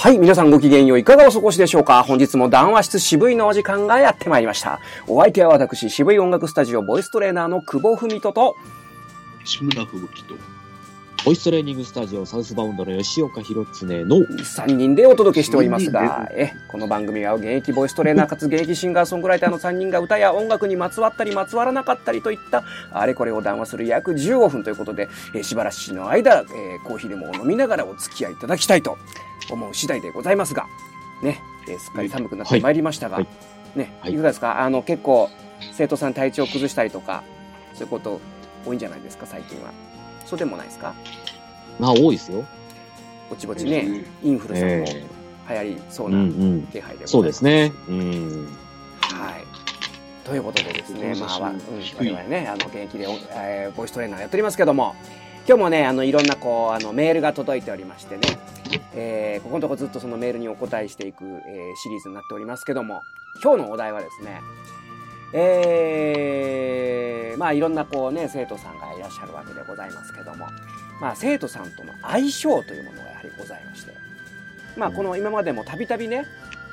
はい、皆さんごきげんよういかがお過ごしでしょうか？本日も談話室渋いのお時間がやってまいりました。お相手は私、渋い音楽スタジオボイストレーナーの久保文人と、志村吹雪と。ボイストレーニングスタジオサウスバウンドの吉岡弘恒の3人でお届けしておりますが、え、この番組は現役ボイストレーナーかつ現役シンガーソングライターの3人が歌や音楽にまつわったりまつわらなかったりといった、あれこれを談話する約15分ということで、えしばらしの間、えーコーヒーでも飲みながらお付き合いいただきたいと思う次第でございますが、ね、えーすっかり寒くなってまいりましたが、はい。ね、はい。いかがですか？あの、結構、生徒さん体調崩したりとか、そういうこと多いんじゃないですか、最近は。そうでもないですか？まあ多いですよ。ぼちぼちね、インフルさんもえ流行りそうなうん。気配でございます。そうですね。うん。はい。ということでですね、まあ、わうん、我々ね、あの、現役で、えーボイストレーナーやっておりますけども、今日もね、あの、いろんな、こう、あの、メールが届いておりましてね、えーここのとこずっとそのメールにお答えしていく、えーシリーズになっておりますけども、今日のお題はですね、えーまあ、いろんな、こうね、生徒さんがいらっしゃるわけでございますけども、まあ、生徒さんとの相性というものがやはりございまして、まあ、この今までもたびたびね、やっ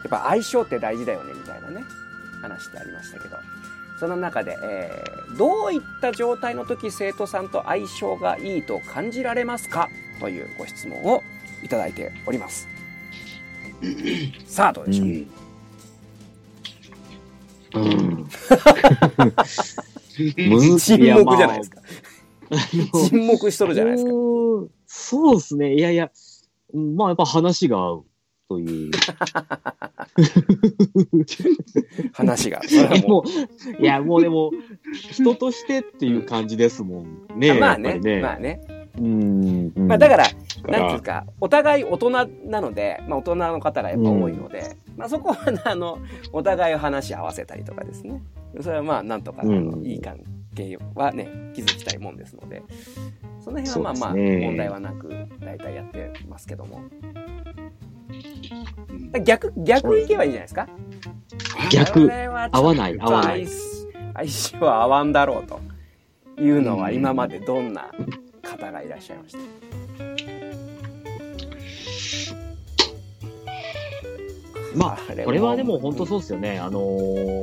ぱ相性って大事だよね、みたいなね、話ってありましたけど、その中で、えーどういった状態の時生徒さんと相性がいいと感じられますか？というご質問をいただいております。さあ、どうでしょう、うん。沈黙じゃないですか。沈黙しとるじゃないですか。そうですね。いやいや、うんまあやっぱ話が合うという。話が。も もう、いやもうでも、人としてっていう感じですもんう、ね。まあねね。まあね。うん。うんまあだから、らなんていうか、お互い大人なので、まあ大人の方がやっぱ多いので、まあそこは、あの、お互いを話し合わせたりとかですね。それはまあなんとか、あのうん。いい関係はね、築きたいもんですので、その辺はまあまあ、問題はなく、大体やってますけども。逆、逆いけばいいんじゃないですか。逆。合わない合わない。相相性は合わんだろうというのは今までどんな方がいらっしゃいました？まあ、これはでも本当そうですよね。あのー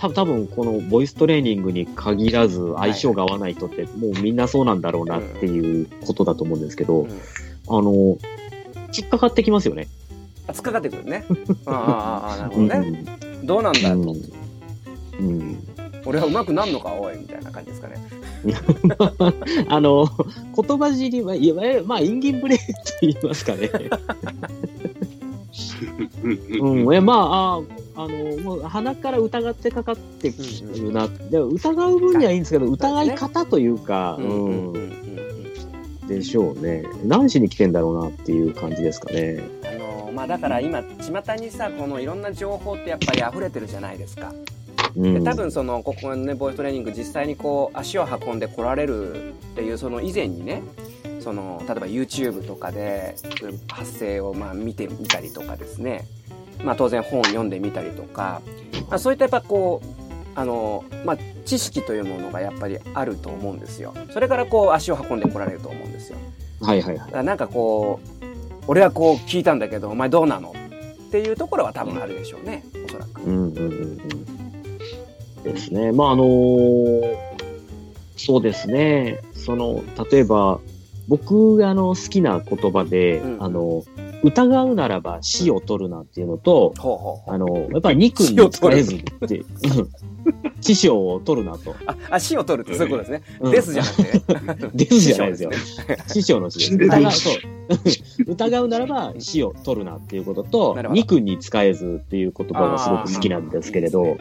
多分多分このボイストレーニングに限らず相性が合わない人ってもうみんなそうなんだろうなっていうことだと思うんですけど、うんあのー引っかかってきますよね。あ突っかかってくるね。ああああ、なるほどね。どうなんだと。うん。うん。俺は上手くなんのか、おい、みたいな感じですかね。あの、言葉尻は、いわゆる、まあ、インギンブレーと言いますかね。うん。いや、まあ、ああの、もう、鼻から疑ってかかってくるな。でも疑う分にはいいんですけど、疑い方というか、うんうんうんうんうんでしょうね。何しに来てんだろうなっていう感じですかね。あのまあだから今巷にさこのいろんな情報ってやっぱり溢れてるじゃないですか。うん。で多分そのここのねボイストレーニング実際にこう足を運んで来られるっていうその以前にねその例えば YouTube とかで発声をまあ見てみたりとかですねまあ当然本を読んでみたりとか、まあ、そういったやっぱこうあのまあ知識というものがやっぱりあると思うんですよそれからこう足を運んで来られると思うんですよはいはいはいなんかこう俺はこう聞いたんだけどお前どうなのっていうところは多分あるでしょうねおそらく。うんうんうんうん。ですね。まあ、あのーそうですね。その、例えば、僕があの好きな言葉で、うんあの、疑うならば死を取るなっていうのと、ほうほうほうあの、やっぱり肉に使えずって、う ん師匠を取るなと。あ、足を取るってそういうことですね。うんですじゃなくて。ですじゃないですよ師匠の死です。疑う、そう。疑うならば死を取るなっていうことと肉に使えずっていう言葉がすごく好きなんですけれど、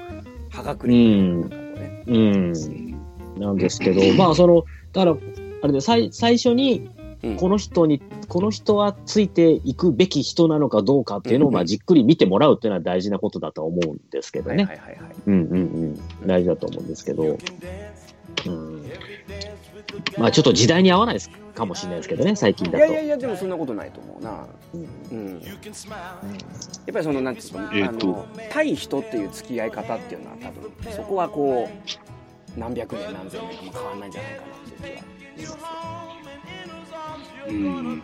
歯がくうり。うねうん。なんですけど、まあ、その、だから、あれで、最、最初に、うんこの人に、この人はついていくべき人なのかどうかっていうのを、うんまあ、じっくり見てもらうっていうのは大事なことだと思うんですけどね。はいはいはいはい。うんうんうん。大事だと思うんですけど、うん。まあ、ちょっと時代に合わないですかもしれないですけどね、最近だと。いやいやいや、でもそんなことないと思うな。うんうん。やっぱりその、なんていうの、えーとあの、対人っていう付き合い方っていうのは多分、そこはこう、何百年何千年かも変わんないんじゃないかなっていう気は。うん。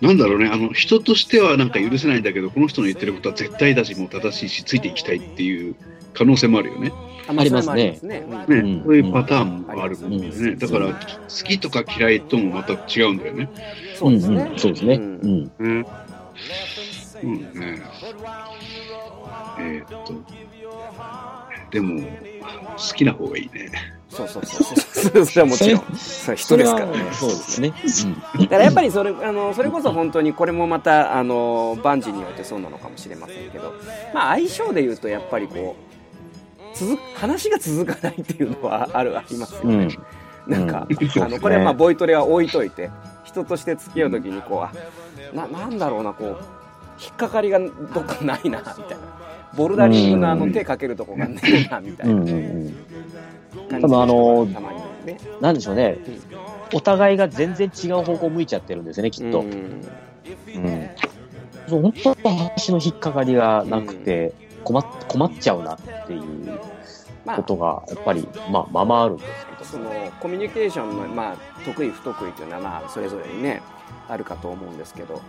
なんだろうね、あの、人としてはなんか許せないんだけど、この人の言ってることは絶対だし、もう正しいし、ついていきたいっていう可能性もあるよね。あありますねね。ね、うんそういうパターンもあるもんね。うんだから、好きとか嫌いともまた違うんだよね。そうですねん。んそうですね。ううんん。うん。うんね。えーっと、でも、好きな方がいいね。そうそうそう それはもちろん。それ人ですからね。そうですね。だからやっぱりそれ、あの、それこそ本当にこれもまた、あの、万事によってそうなのかもしれませんけど、まあ相性で言うとやっぱりこう、続く、話が続かないっていうのはある、ありますようん。ね。なんか、うんあの、これはまあボイトレは置いといて、人として付き合うときにこう、あ、な、なんだろうな、こう、引っかかりがどっかないな、みたいな。ボルダリングのあの手かけるとこがねえな、みたいな多分あのたまにね。なんでしょうね。お互いが全然違う方向向いちゃってるんですよね、きっと。うんうん。そう、本当話の引っかかりがなくて、困っ、困っちゃうなっていうまあことが、やっぱり、まあ、まあまああるんですけど。そのコミュニケーションの、まあ、得意不得意というのは、まあ、それぞれにねあるかと思うんですけど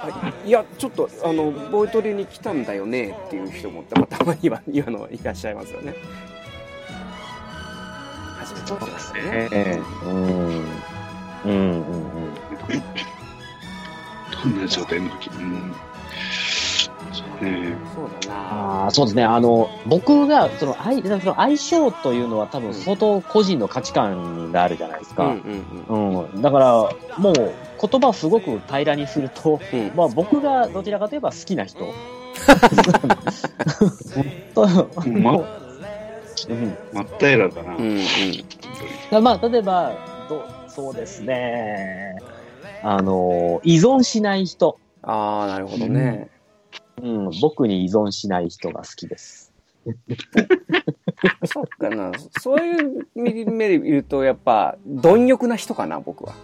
あいやちょっとあのボイトレに来たんだよねっていう人もたまたまには言うのいらっしゃいますよね初めて聞きましたねええうん。うんうんうん。どんな状態の時？うん。そうね。そうだなああ、そうですね。あの、僕が、その、相その相性というのは多分相当個人の価値観があるじゃないですか。うんうんうん。だから、もう、言葉をすごく平らにすると、うんうんまあ僕がどちらかといえば好きな人。とまもううん真っ平らだな。うんうんだまあ、例えば、どそうですね。あの、依存しない人。ああなるほどね、うん、僕に依存しない人が好きです。そっかなそういう目で見るとやっぱ貪欲な人かな僕は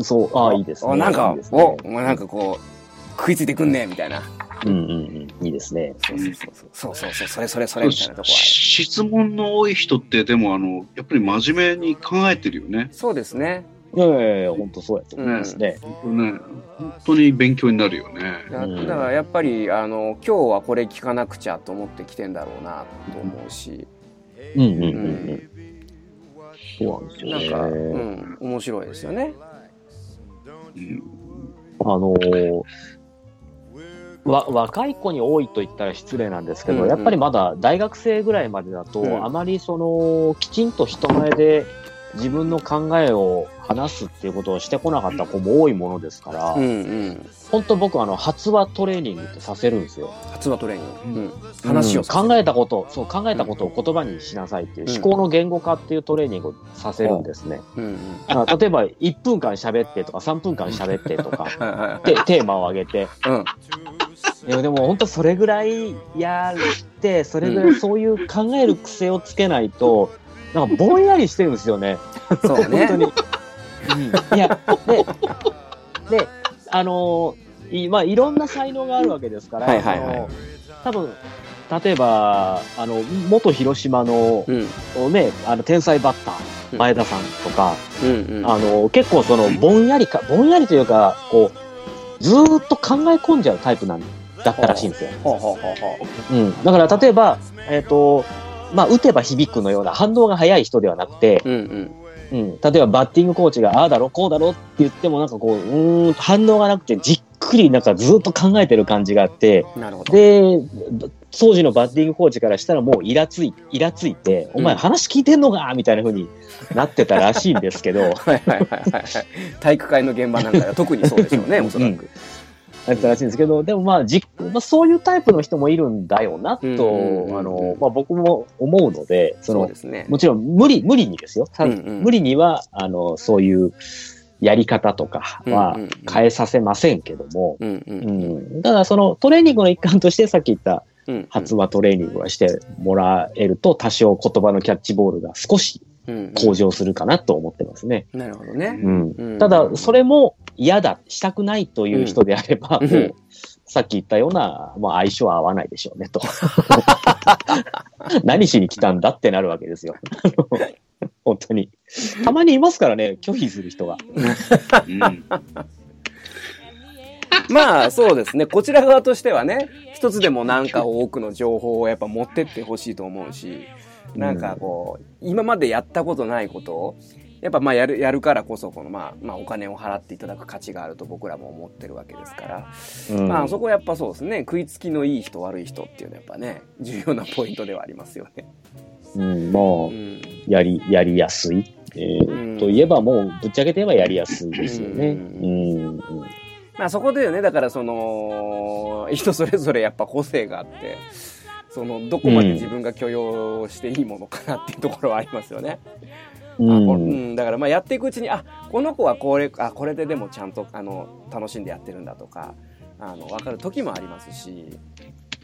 そう、ああ、いいですね。おなんかいいねおお前なんかこう食いついてくんねみたいなうんうんうん、いいですね。そうそうそうそうそうそれそれそれみたいなとこ質問の多い人って、でも、あの、やっぱり真面目に考えてるよね。そうですねいやいやいや、本当そうやと思いますね。これね、本当に勉強になるよね。だからやっぱりあの今日はこれ聞かなくちゃと思ってきてんだろうなと思うし、うんうんうんううんん。そうなんですよね。なんか、うん、面白いですよね。うん。あのーわ、若い子に多いと言ったら失礼なんですけど、うんうん。やっぱりまだ大学生ぐらいまでだと、うん。あまりその、きちんと人前で自分の考えを話すっていうことをしてこなかった子も多いものですから、うんうん。本当僕あの、発話トレーニングってさせるんですよ。発話トレーニング。うん。話をさせる考えたこと、そう、考えたことを言葉にしなさいっていう、うん思考の言語化っていうトレーニングをさせるんですね。うんうん。あ例えば、1分間喋ってとか、3分間喋ってとか、はいはいはい。てテーマを上げて、うん。いやでも本当それぐらいやって、それぐらいそういう考える癖をつけないと、なんかぼんやりしてるんですよね。そうね。本当に。うん、いや、で、で、あのーい、まあ、いろんな才能があるわけですから、はいはいはい多分、例えば、あの、元広島の、うん。ね、あの、天才バッター、うん前田さんとか、うんうん。あの、結構その、ぼんやりか、ぼんやりというか、こう、ずーっと考え込んじゃうタイプなんだったらしいんですよ。ほうん。だから、例えば、えっ、と、まあ、打てば響くのような反応が早い人ではなくて、う。うんうん。うん。例えば、バッティングコーチが、ああだろ、こうだろって言っても、なんかこう、うーん、反応がなくて、じっくりなんかずーっと考えてる感じがあって、なるほど。で、当時のバッティングコーチからしたらもうイラつい、イラついて、お前うん話聞いてんのかみたいな風になってたらしいんですけど、はいはいはい。体育会の現場なんかでは特にそうでしょうね、おそらく。なってたらしいんですけど、でもまあ、じまあ、そういうタイプの人もいるんだよな、と、あの、まあ僕も思うので、そのそうで、すね。もちろん無理、無理にですよ。さうんうん無理には、あの、そういうやり方とかは変えさせませんけども。ただそのトレーニングの一環としてさっき言ったうん。発話トレーニングはしてもらえると、多少言葉のキャッチボールが少しうん向上するかなと思ってますね。なるほどね。うん。うんただ、それも嫌だ、したくないという人であれば、さっき言ったような、まあ、相性は合わないでしょうね、と。何しに来たんだってなるわけですよ。本当に。たまにいますからね、拒否する人が。うんまあそうですね。こちら側としてはね、一つでもなんか多くの情報をやっぱ持ってってほしいと思うし、なんかこう、今までやったことないことを、やっぱまあやる、やるからこそ、このまあ、まあお金を払っていただく価値があると僕らも思ってるわけですから。うんまあそこはやっぱそうですね。食いつきのいい人悪い人っていうのはやっぱね、重要なポイントではありますよね。うん、もう、うん。やり、やりやすい。えーうんといえばもう、ぶっちゃけて言えばやりやすいですよね。ううんん。まあそこでよね、だからその、人それぞれやっぱ個性があって、その、どこまで自分が許容していいものかなっていうところはありますよね。うん。あこうんうん、だからまあやっていくうちに、あ、この子はこれ、あ、これででもちゃんと、あの、楽しんでやってるんだとか、あの、わかる時もありますし、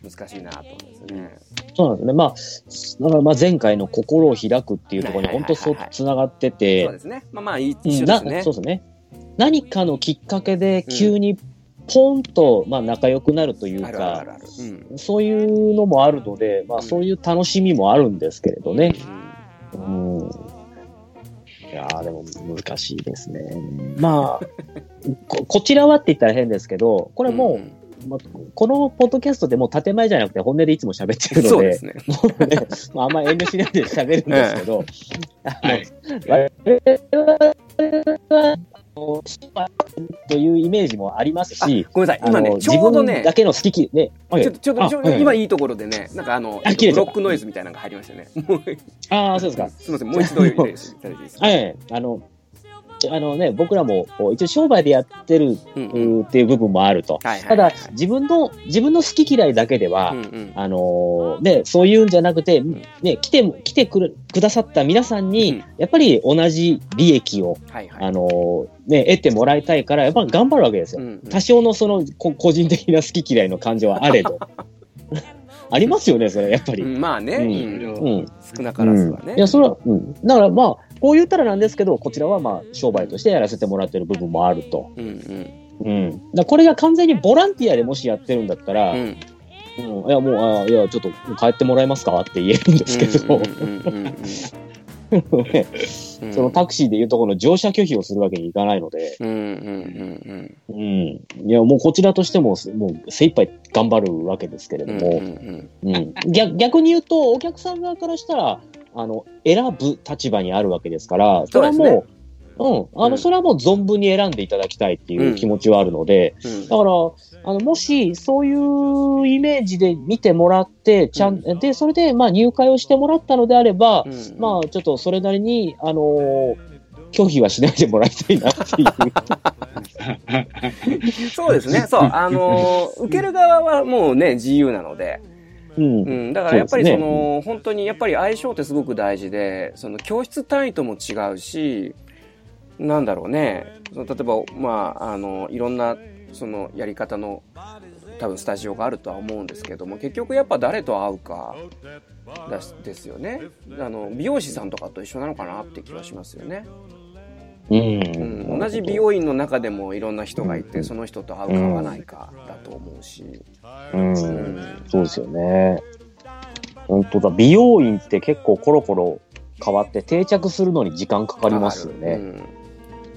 難しいなと思うんですよね。そうなんですね。まあ、だからまあ前回の心を開くっていうところに本当そうつながってそうてで、すね。まあまあ、ですね。そうですね。何かのきっかけで急にポンと、まあ仲良くなるというか。そういうのもあるので、まあそういう楽しみもあるんですけれどね。うんうん。いやーでも難しいですね。まあ、ここちらはって言ったら変ですけど、これもう、んまあ、このポッドキャストでもう建前じゃなくて本音でいつも喋ってるので、そうですね。もうね、まあ、あんま遠慮しないで喋るんですけど、はい。我々は、というイメージもありますし、ごめんなさい。今ね、ちょうどねだ、けの好き、ね、ちょっと、ちょっと、ちょっとあ今いいところでね、なんかあの、ロックノイズみたいなのが入りましたね。ああ、そうですか。すみません、もう一度言っていただいていいですか。はい、あの、あのね、僕らも一応商売でやってるっていう部分もあると。ただ自分の、自分の好き嫌いだけでは、うんうんあのーね、そういうんじゃなくて、ね、来て、来てくるくださった皆さんに、うんやっぱり同じ利益を。あのーね、得てもらいたいから、やっぱり頑張るわけですよ。うんうん多少のその、こ個人的な好き嫌いの感情はあれど。ありますよね、それ、やっぱり。うんまあね、うん。少なからずはね。いや、それは、うん。だからまあ、こう言ったらなんですけど、こちらはまあ、商売としてやらせてもらってる部分もあると。うんうんうん。だこれが完全にボランティアでもしやってるんだったら、うん。うん、いや、もう、あいや、ちょっと帰ってもらえますかって言えるんですけど、そのタクシーでいうところの乗車拒否をするわけにいかないので、うんうんうんうん。いや、もうこちらとしても、もう精一杯頑張るわけですけれどうんうんうも、んうん。逆逆に言うと、お客さん側からしたら、あの、選ぶ立場にあるわけですから、それはそうですもう、うん。あの、うんそれはもう存分に選んでいただきたいっていう気持ちはあるので、うんだから、あの、もし、そういうイメージで見てもらって、ちゃん、で、それで、まあ、入会をしてもらったのであれば、うんまあ、ちょっとそれなりに、あのー拒否はしないでもらいたいなっていう。そうですね。そう。あのー、受ける側はもうね、自由なので。うん。うん。だからやっぱりそそうですねの、本当にやっぱり相性ってすごく大事で、その教室単位とも違うし、なんだろうね。その例えば、まあ、あの、いろんな、そのやり方の多分スタジオがあるとは思うんですけども結局やっぱ誰と会うかですよねあの美容師さんとかと一緒なのかなって気はしますよね、うん。うん、同じ美容院の中でもいろんな人がいてその人と会うか会わないかだと思うし、うん。うんそうですよね。本当だ。美容院って結構コロコロ変わって定着するのに時間かかりますよね。うん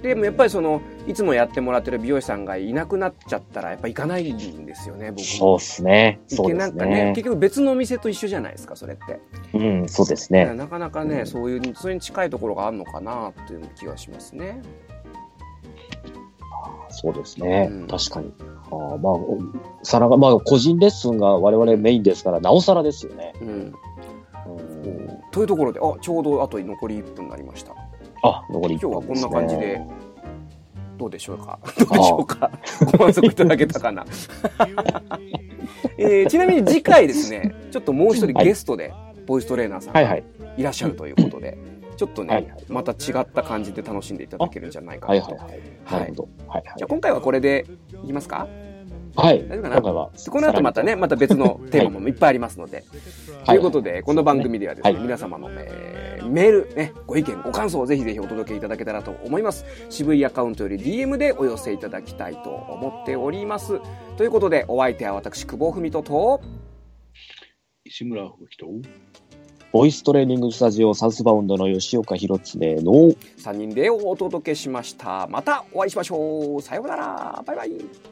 でもやっぱりそのいつもやってもらってる美容師さんがいなくなっちゃったらやっぱ行かないんですよね僕もそうっすね。行そうですけなんかねね。結局別のお店と一緒じゃないですかそれってうん、そうですね。なかなかね、うんそういうそれに近いところがあるのかなっていう気がしますねそうですね。うん確かに。あーまあ、さらが、まあ、個人レッスンが我々メインですから、なおさらですよね。うんうんというところであちょうどあと残り1分になりましたあ、残り1今日はこんな感じでどうでしょうか？あどうでしょうか？ご満足いただけたかな、えーちなみに次回ですねちょっともう一人ゲストでボイストレーナーさんがはいはい。いらっしゃるということで、ちょっとね、はいはい。また違った感じで楽しんでいただけるんじゃないかなと、はいはいはい。はい。じゃあ今回はこれでい。きますか？はい。大丈夫かな。この後またね、また別のテーマもいっぱいありますので。ということで、この番組ではですね、はい。皆様の、えーメール、ね、ご意見、ご感想をぜひぜひお届けいただけたらと思います。渋いアカウントより DM でお寄せいただきたいと思っております。ということで、お相手は私、久保文人と、石村吹人ボイストレーニングスタジオサウスバウンドの吉岡弘恒の3人でお届けしました。またお会いしましょう。さようなら。バイバイ。